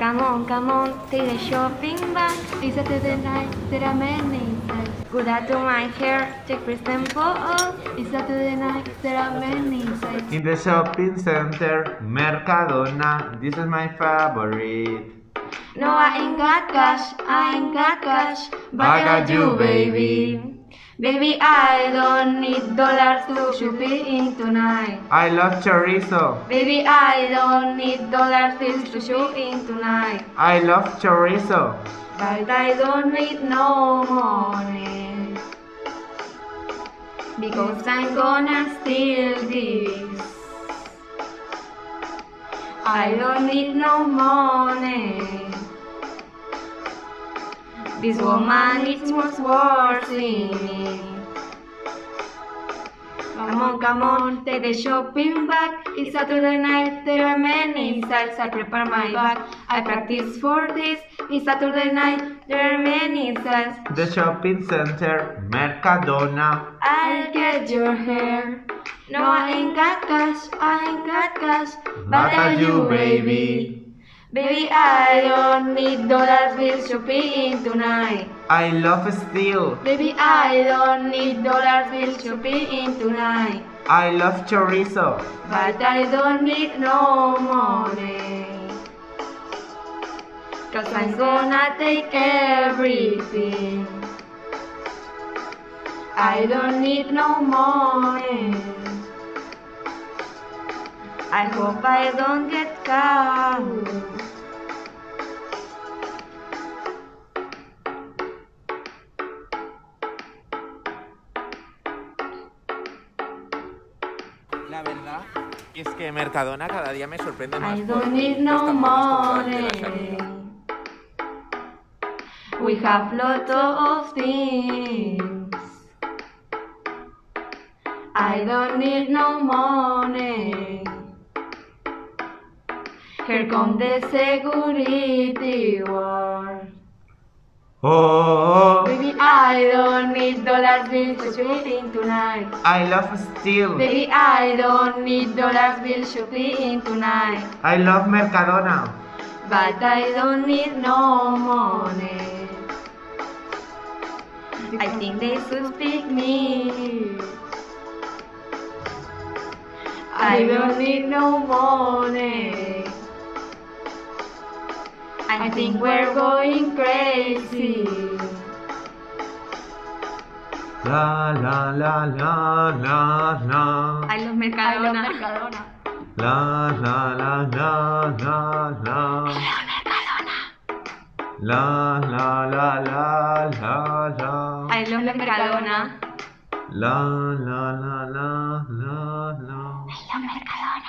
Come on, come on, take the shopping bag. It's Saturday night, there are many sights. Good out to my hair, check for example. It's Saturday night, there are many sights. In the shopping center, Mercadona, this is my favorite. No, I ain't got cash, I ain't got cash, but I got you, baby. Baby, I don't need dollars to shopping in tonight. I love chorizo. Baby, I don't need dollars to shopping tonight. I love chorizo. But I don't need no money. Because I'm gonna steal this. I don't need no money. This woman is worse in me. Come on, come on, take the shopping bag. It's Saturday night, there are many sights. I prepare my bag. I practice for this. It's Saturday night, there are many sights. The shopping center, Mercadona. I'll get your hair. No, I ain't got cash, I ain't got cash, but I do, baby. Baby, I don't need dollars bills shopping tonight. I love steel. Baby, I don't need dollars bills shopping tonight. I love chorizo. But I don't need no money. Cause I'm gonna take everything. I don't need no money. I hope I don't get caught. La verdad es que Mercadona cada día me sorprende más. I don't need no money. We have lots of things. I don't need no money. Here come the security guard. Oh, oh, oh. Baby, I don't need dollars bills to shopping tonight. I love steel. Baby, I don't need dollars bills shopping tonight. I love Mercadona. But I don't need no money. I think they should pick me. I don't need no money. I think we're going crazy. La la la la la la. I love Mercadona. La la la la la la. La la la la la la. I love Mercadona. La la la la la la. I love Mercadona.